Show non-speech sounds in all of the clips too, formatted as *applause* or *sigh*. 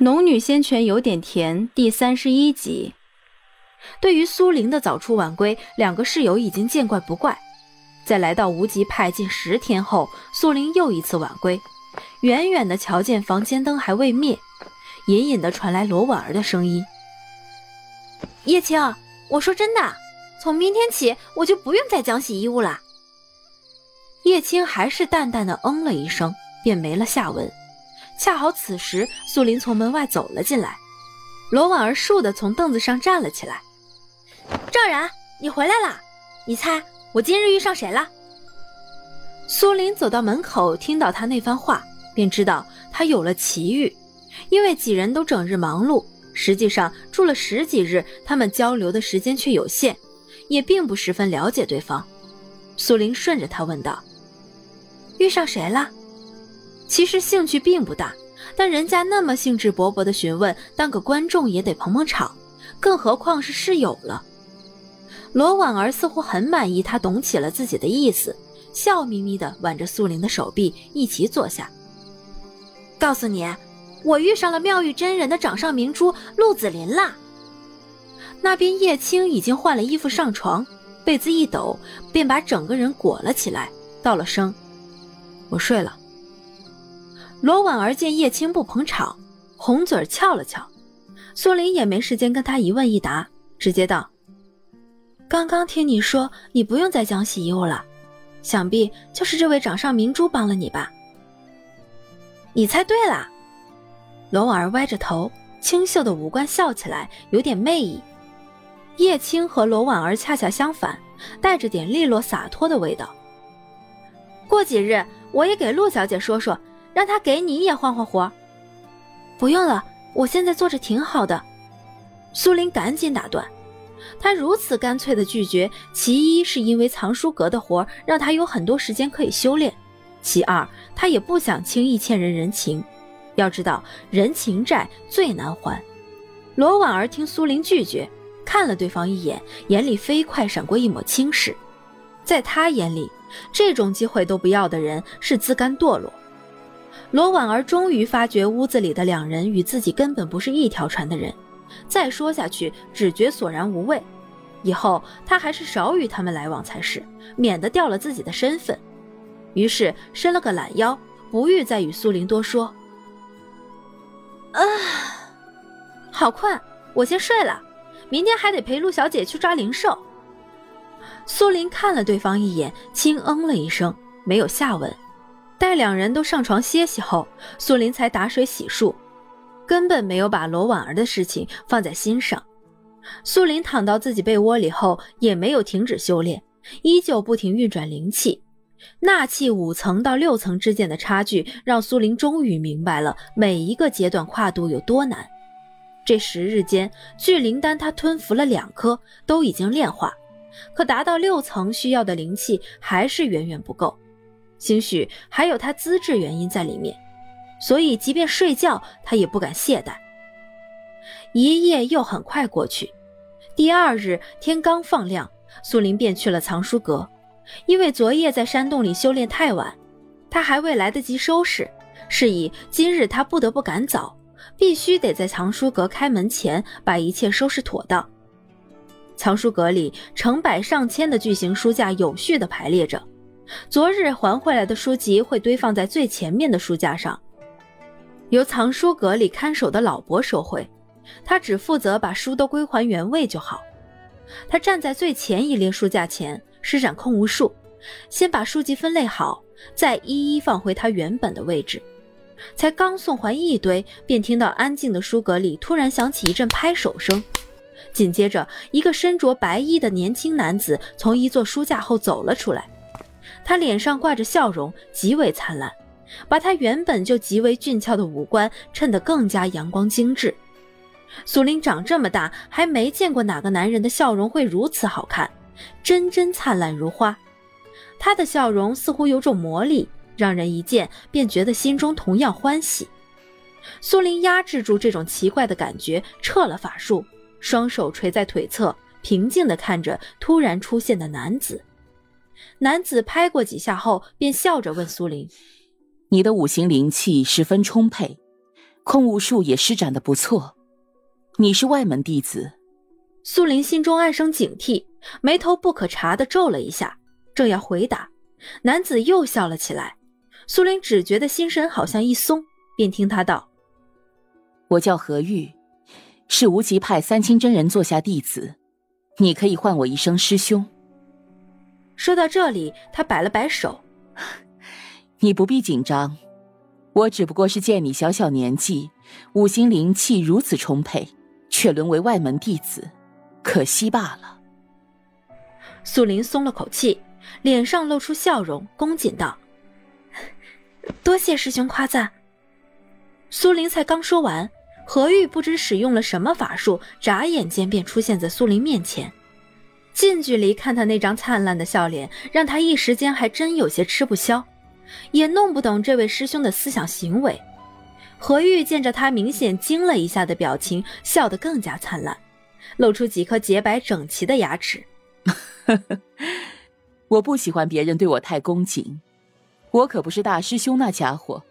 《农女仙泉有点甜》第三十一集。对于苏玲的早出晚归，两个室友已经见怪不怪。在来到无极派近十天后，苏玲又一次晚归，远远的瞧见房间灯还未灭，隐隐的传来罗婉儿的声音：“叶青，我说真的，从明天起我就不用再讲洗衣物了。”叶青还是淡淡的嗯了一声，便没了下文。恰好此时，苏林从门外走了进来，罗婉儿倏地从凳子上站了起来。赵然，你回来啦！你猜我今日遇上谁了？苏林走到门口，听到他那番话，便知道他有了奇遇。因为几人都整日忙碌，实际上住了十几日，他们交流的时间却有限，也并不十分了解对方。苏林顺着他问道：“遇上谁了？”其实兴趣并不大，但人家那么兴致勃勃地询问，当个观众也得捧捧场，更何况是室友了。罗婉儿似乎很满意他懂起了自己的意思，笑眯眯地挽着苏玲的手臂，一起坐下。告诉你，我遇上了妙玉真人的掌上明珠陆子霖啦。那边叶青已经换了衣服上床，被子一抖，便把整个人裹了起来，道了声：“我睡了。”罗婉儿见叶青不捧场，红嘴翘了翘。苏林也没时间跟他一问一答，直接道：“刚刚听你说你不用再讲洗衣物了，想必就是这位掌上明珠帮了你吧？”你猜对了。罗婉儿歪着头，清秀的五官笑起来有点媚意。叶青和罗婉儿恰恰相反，带着点利落洒脱的味道。过几日我也给陆小姐说说。让他给你也换换活不用了，我现在做着挺好的。苏林赶紧打断，他如此干脆的拒绝，其一是因为藏书阁的活让他有很多时间可以修炼，其二他也不想轻易欠人人情。要知道人情债最难还。罗婉儿听苏林拒绝，看了对方一眼，眼里飞快闪过一抹轻视。在他眼里，这种机会都不要的人是自甘堕落。罗婉儿终于发觉屋子里的两人与自己根本不是一条船的人，再说下去只觉索然无味。以后她还是少与他们来往才是，免得掉了自己的身份。于是伸了个懒腰，不欲再与苏林多说。啊，好困，我先睡了，明天还得陪陆小姐去抓灵兽。苏林看了对方一眼，轻嗯了一声，没有下文。待两人都上床歇息后，苏林才打水洗漱，根本没有把罗婉儿的事情放在心上。苏林躺到自己被窝里后，也没有停止修炼，依旧不停运转灵气。纳气五层到六层之间的差距，让苏林终于明白了每一个阶段跨度有多难。这十日间，聚灵丹他吞服了两颗，都已经炼化，可达到六层需要的灵气还是远远不够。兴许还有他资质原因在里面，所以即便睡觉，他也不敢懈怠。一夜又很快过去，第二日天刚放亮，苏林便去了藏书阁，因为昨夜在山洞里修炼太晚，他还未来得及收拾，是以今日他不得不赶早，必须得在藏书阁开门前把一切收拾妥当。藏书阁里成百上千的巨型书架有序地排列着。昨日还回来的书籍会堆放在最前面的书架上，由藏书阁里看守的老伯收回，他只负责把书都归还原位就好。他站在最前一列书架前，施展空无术，先把书籍分类好，再一一放回他原本的位置。才刚送还一堆，便听到安静的书阁里突然响起一阵拍手声，紧接着一个身着白衣的年轻男子从一座书架后走了出来。他脸上挂着笑容，极为灿烂，把他原本就极为俊俏的五官衬得更加阳光精致。苏林长这么大，还没见过哪个男人的笑容会如此好看，真真灿烂如花。他的笑容似乎有种魔力，让人一见便觉得心中同样欢喜。苏林压制住这种奇怪的感觉，撤了法术，双手垂在腿侧，平静地看着突然出现的男子。男子拍过几下后，便笑着问苏林：“你的五行灵气十分充沛，控物术也施展的不错。你是外门弟子。苏林心中暗生警惕，眉头不可察的皱了一下，正要回答，男子又笑了起来。苏林只觉得心神好像一松，便听他道：“我叫何玉，是无极派三清真人座下弟子，你可以唤我一声师兄。”说到这里，他摆了摆手：“你不必紧张，我只不过是见你小小年纪，五行灵气如此充沛，却沦为外门弟子。”可惜罢了。苏林松了口气，脸上露出笑容，恭谨道：“多谢师兄夸赞。”苏林才刚说完，何玉不知使用了什么法术，眨眼间便出现在苏林面前。近距离看他那张灿烂的笑脸，让他一时间还真有些吃不消，也弄不懂这位师兄的思想行为。何玉见着他明显惊了一下的表情，笑得更加灿烂。露出几颗洁白整齐的牙齿。*laughs* 我不喜欢别人对我太恭敬，我可不是大师兄那家伙。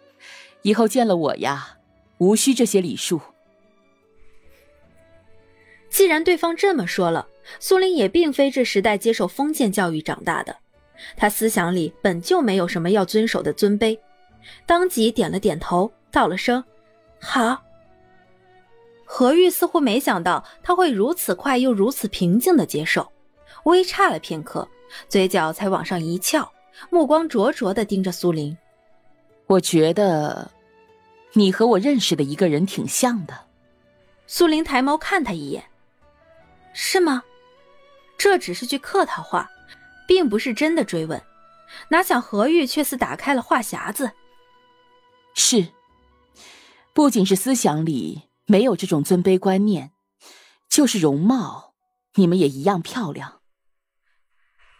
以后见了我呀，无需这些礼数。既然对方这么说了，苏林也并非这时代接受封建教育长大的，他思想里本就没有什么要遵守的尊卑，当即点了点头，道了声“好”。何玉似乎没想到他会如此快又如此平静的接受，微差了片刻，嘴角才往上一翘，目光灼灼的盯着苏林。我觉得，你和我认识的一个人挺像的。苏林抬眸看他一眼，是吗？这只是句客套话，并不是真的追问。哪想何玉却似打开了话匣子。是，不仅是思想里。没有这种尊卑观念，就是容貌，你们也一样漂亮。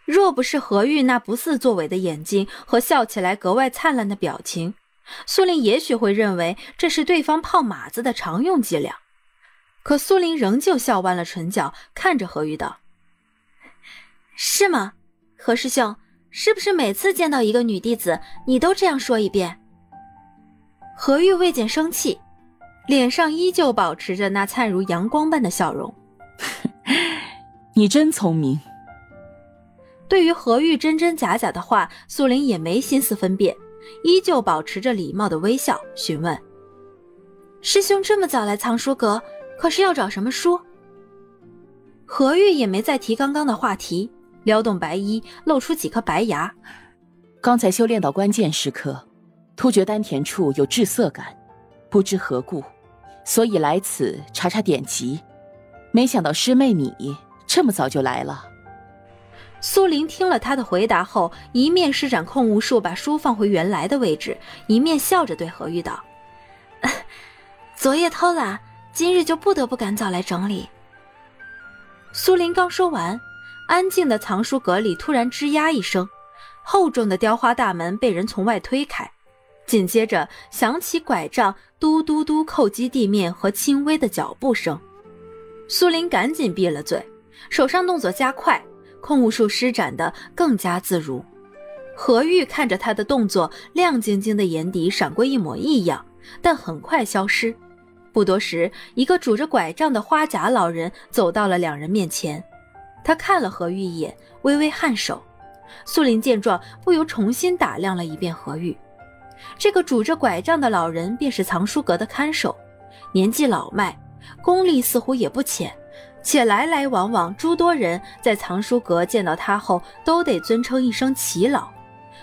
若不是何玉那不似作伪的眼睛和笑起来格外灿烂的表情，苏林也许会认为这是对方泡马子的常用伎俩。可苏林仍旧笑弯了唇角，看着何玉道：“是吗？何师兄，是不是每次见到一个女弟子，你都这样说一遍？”何玉未见生气。脸上依旧保持着那灿如阳光般的笑容。*laughs* 你真聪明。对于何玉真真假假的话，苏林也没心思分辨，依旧保持着礼貌的微笑，询问：“师兄这么早来藏书阁，可是要找什么书？”何玉也没再提刚刚的话题，撩动白衣，露出几颗白牙。刚才修炼到关键时刻，突觉丹田处有滞涩感，不知何故。所以来此查查典籍，没想到师妹你这么早就来了。苏林听了他的回答后，一面施展控物术把书放回原来的位置，一面笑着对何玉道：“ *laughs* 昨夜偷懒，今日就不得不赶早来整理。”苏林刚说完，安静的藏书阁里突然吱呀一声，厚重的雕花大门被人从外推开。紧接着响起拐杖嘟嘟嘟叩击地面和轻微的脚步声，苏林赶紧闭了嘴，手上动作加快，控物术施展的更加自如。何玉看着他的动作，亮晶晶的眼底闪过一抹异样，但很快消失。不多时，一个拄着拐杖的花甲老人走到了两人面前，他看了何玉一眼，微微颔首。苏林见状，不由重新打量了一遍何玉。这个拄着拐杖的老人便是藏书阁的看守，年纪老迈，功力似乎也不浅，且来来往往诸多人在藏书阁见到他后都得尊称一声齐老。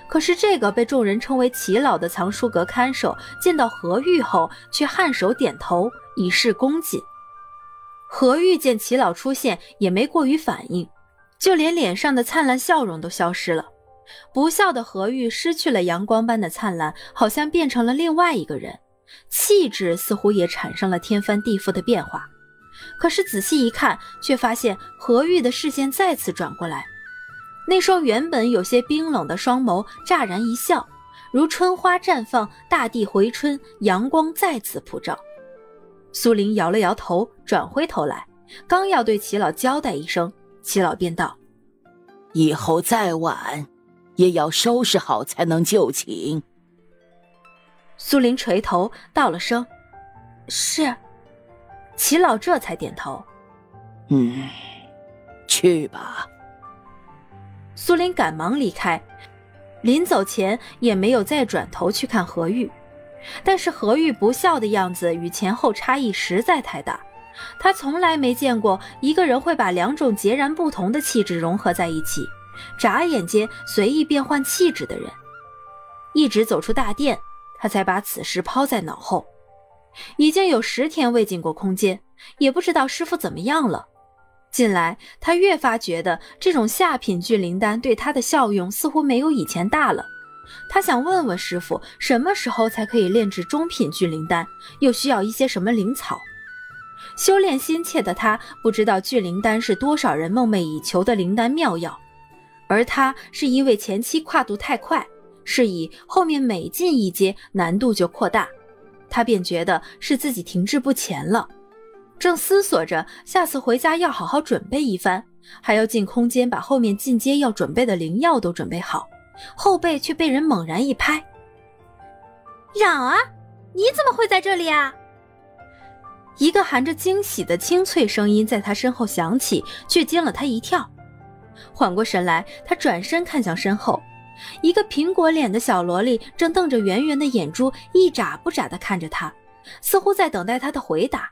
可是这个被众人称为齐老的藏书阁看守见到何玉后，却颔首点头以示恭敬。何玉见齐老出现，也没过于反应，就连脸上的灿烂笑容都消失了。不笑的何玉失去了阳光般的灿烂，好像变成了另外一个人，气质似乎也产生了天翻地覆的变化。可是仔细一看，却发现何玉的视线再次转过来，那双原本有些冰冷的双眸乍然一笑，如春花绽放，大地回春，阳光再次普照。苏林摇了摇头，转回头来，刚要对齐老交代一声，齐老便道：“以后再晚。”也要收拾好才能就寝。苏林垂头道了声：“是。齐老这才点头。嗯，去吧。苏林赶忙离开，临走前也没有再转头去看何玉。但是何玉不笑的样子与前后差异实在太大，他从来没见过一个人会把两种截然不同的气质融合在一起，眨眼间随意变换气质的人。一直走出大殿，他才把此事抛在脑后。已经有十天未进过空间，也不知道师傅怎么样了。近来他越发觉得这种下品聚灵丹对他的效用似乎没有以前大了。他想问问师傅，什么时候才可以炼制中品聚灵丹？又需要一些什么灵草？修炼心切的他不知道聚灵丹是多少人梦寐以求的灵丹妙药，而他是因为前期跨度太快，是以后面每进一阶难度就扩大，他便觉得是自己停滞不前了。正思索着下次回家要好好准备一番，还要进空间把后面进阶要准备的灵药都准备好。后背却被人猛然一拍：“冉儿，你怎么会在这里啊？”一个含着惊喜的清脆声音在他身后响起，却惊了他一跳。缓过神来，他转身看向身后，一个苹果脸的小萝莉正瞪着圆圆的眼珠，一眨不眨地看着他，似乎在等待他的回答。